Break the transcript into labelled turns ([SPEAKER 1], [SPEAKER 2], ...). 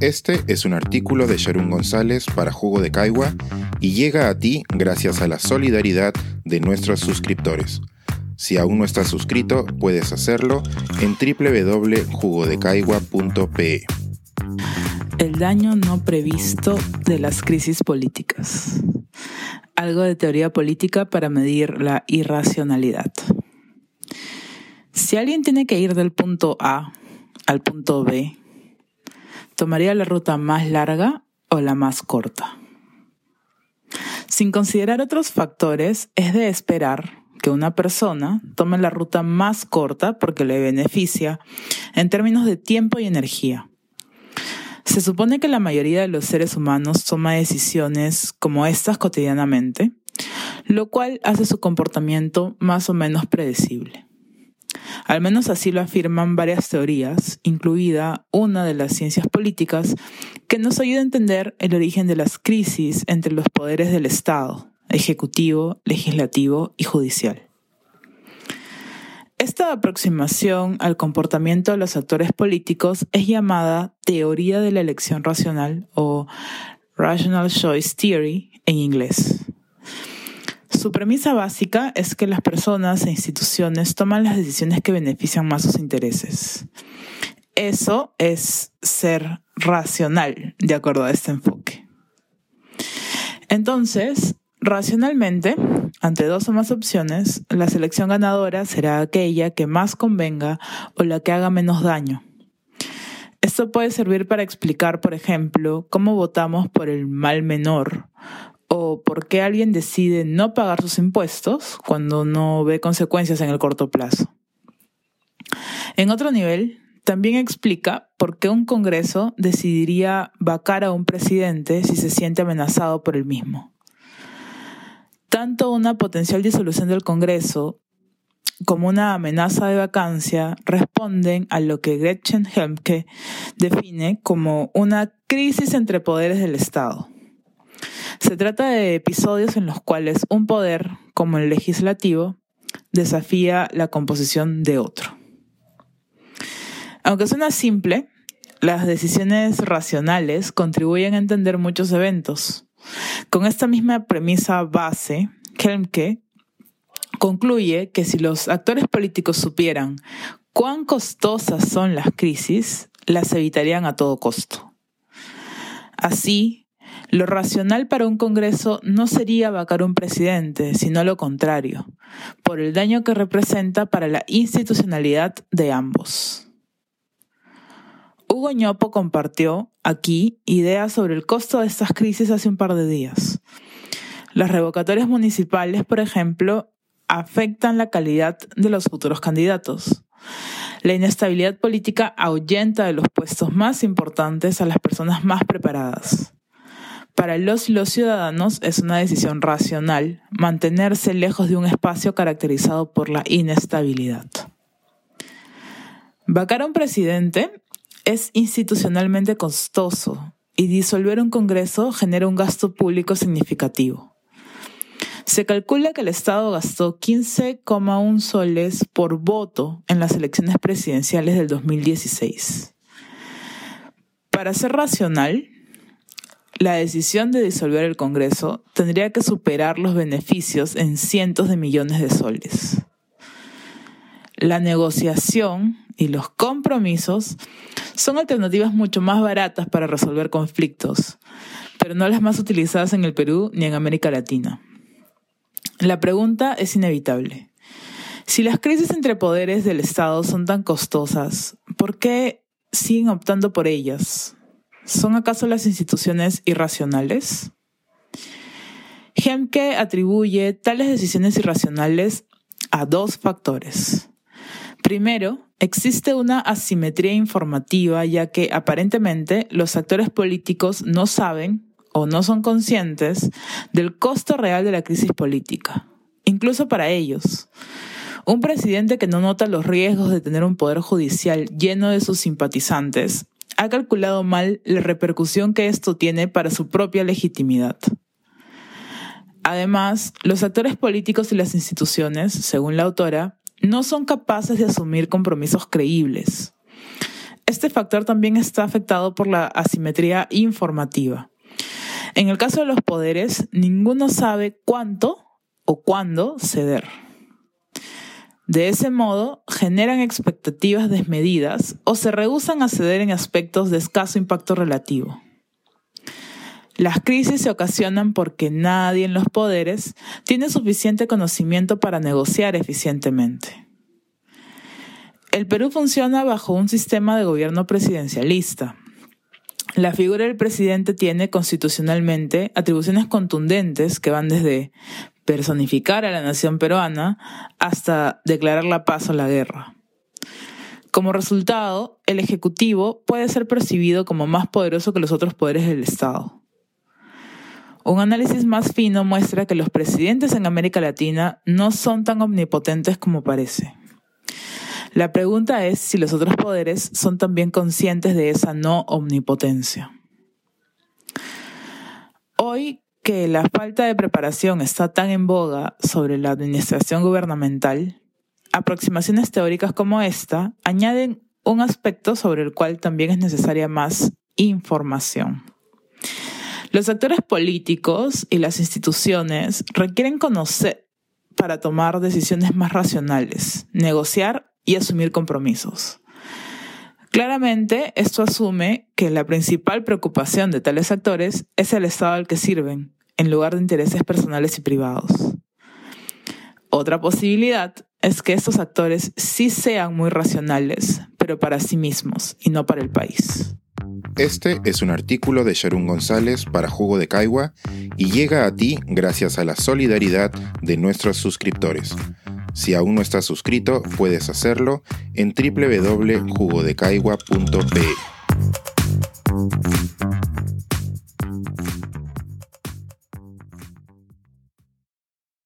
[SPEAKER 1] Este es un artículo de Sharon González para Jugo de Caigua y llega a ti gracias a la solidaridad de nuestros suscriptores. Si aún no estás suscrito, puedes hacerlo en www.jugodecaigua.pe.
[SPEAKER 2] El daño no previsto de las crisis políticas. Algo de teoría política para medir la irracionalidad. Si alguien tiene que ir del punto A al punto B, ¿tomaría la ruta más larga o la más corta? Sin considerar otros factores, es de esperar que una persona tome la ruta más corta porque le beneficia en términos de tiempo y energía. Se supone que la mayoría de los seres humanos toma decisiones como estas cotidianamente, lo cual hace su comportamiento más o menos predecible. Al menos así lo afirman varias teorías, incluida una de las ciencias políticas, que nos ayuda a entender el origen de las crisis entre los poderes del Estado, ejecutivo, legislativo y judicial. Esta aproximación al comportamiento de los actores políticos es llamada teoría de la elección racional o Rational Choice Theory en inglés. Su premisa básica es que las personas e instituciones toman las decisiones que benefician más sus intereses. Eso es ser racional, de acuerdo a este enfoque. Entonces, Racionalmente, ante dos o más opciones, la selección ganadora será aquella que más convenga o la que haga menos daño. Esto puede servir para explicar, por ejemplo, cómo votamos por el mal menor o por qué alguien decide no pagar sus impuestos cuando no ve consecuencias en el corto plazo. En otro nivel, también explica por qué un Congreso decidiría vacar a un presidente si se siente amenazado por el mismo. Tanto una potencial disolución del Congreso como una amenaza de vacancia responden a lo que Gretchen Helmke define como una crisis entre poderes del Estado. Se trata de episodios en los cuales un poder, como el legislativo, desafía la composición de otro. Aunque suena simple, las decisiones racionales contribuyen a entender muchos eventos. Con esta misma premisa base, Kelmke concluye que si los actores políticos supieran cuán costosas son las crisis, las evitarían a todo costo. Así, lo racional para un Congreso no sería vacar un presidente, sino lo contrario, por el daño que representa para la institucionalidad de ambos. Hugo Ñopo compartió aquí ideas sobre el costo de estas crisis hace un par de días. Las revocatorias municipales, por ejemplo, afectan la calidad de los futuros candidatos. La inestabilidad política ahuyenta de los puestos más importantes a las personas más preparadas. Para los y los ciudadanos es una decisión racional mantenerse lejos de un espacio caracterizado por la inestabilidad. Vacar a un presidente es institucionalmente costoso y disolver un Congreso genera un gasto público significativo. Se calcula que el Estado gastó 15,1 soles por voto en las elecciones presidenciales del 2016. Para ser racional, la decisión de disolver el Congreso tendría que superar los beneficios en cientos de millones de soles. La negociación y los compromisos son alternativas mucho más baratas para resolver conflictos, pero no las más utilizadas en el Perú ni en América Latina. La pregunta es inevitable. Si las crisis entre poderes del Estado son tan costosas, ¿por qué siguen optando por ellas? ¿Son acaso las instituciones irracionales? Hemke atribuye tales decisiones irracionales a dos factores. Primero, existe una asimetría informativa ya que aparentemente los actores políticos no saben o no son conscientes del costo real de la crisis política, incluso para ellos. Un presidente que no nota los riesgos de tener un poder judicial lleno de sus simpatizantes ha calculado mal la repercusión que esto tiene para su propia legitimidad. Además, los actores políticos y las instituciones, según la autora, no son capaces de asumir compromisos creíbles. este factor también está afectado por la asimetría informativa. En el caso de los poderes, ninguno sabe cuánto o cuándo ceder. De ese modo, generan expectativas desmedidas o se rehusan a ceder en aspectos de escaso impacto relativo. Las crisis se ocasionan porque nadie en los poderes tiene suficiente conocimiento para negociar eficientemente. El Perú funciona bajo un sistema de gobierno presidencialista. La figura del presidente tiene constitucionalmente atribuciones contundentes que van desde personificar a la nación peruana hasta declarar la paz o la guerra. Como resultado, el Ejecutivo puede ser percibido como más poderoso que los otros poderes del Estado. Un análisis más fino muestra que los presidentes en América Latina no son tan omnipotentes como parece. La pregunta es si los otros poderes son también conscientes de esa no omnipotencia. Hoy que la falta de preparación está tan en boga sobre la administración gubernamental, aproximaciones teóricas como esta añaden un aspecto sobre el cual también es necesaria más información. Los actores políticos y las instituciones requieren conocer para tomar decisiones más racionales, negociar y asumir compromisos. Claramente, esto asume que la principal preocupación de tales actores es el Estado al que sirven en lugar de intereses personales y privados. Otra posibilidad es que estos actores sí sean muy racionales, pero para sí mismos y no para el país.
[SPEAKER 1] Este es un artículo de Sharon González para Jugo de Caigua y llega a ti gracias a la solidaridad de nuestros suscriptores. Si aún no estás suscrito, puedes hacerlo en www.jugodecaigua.pe.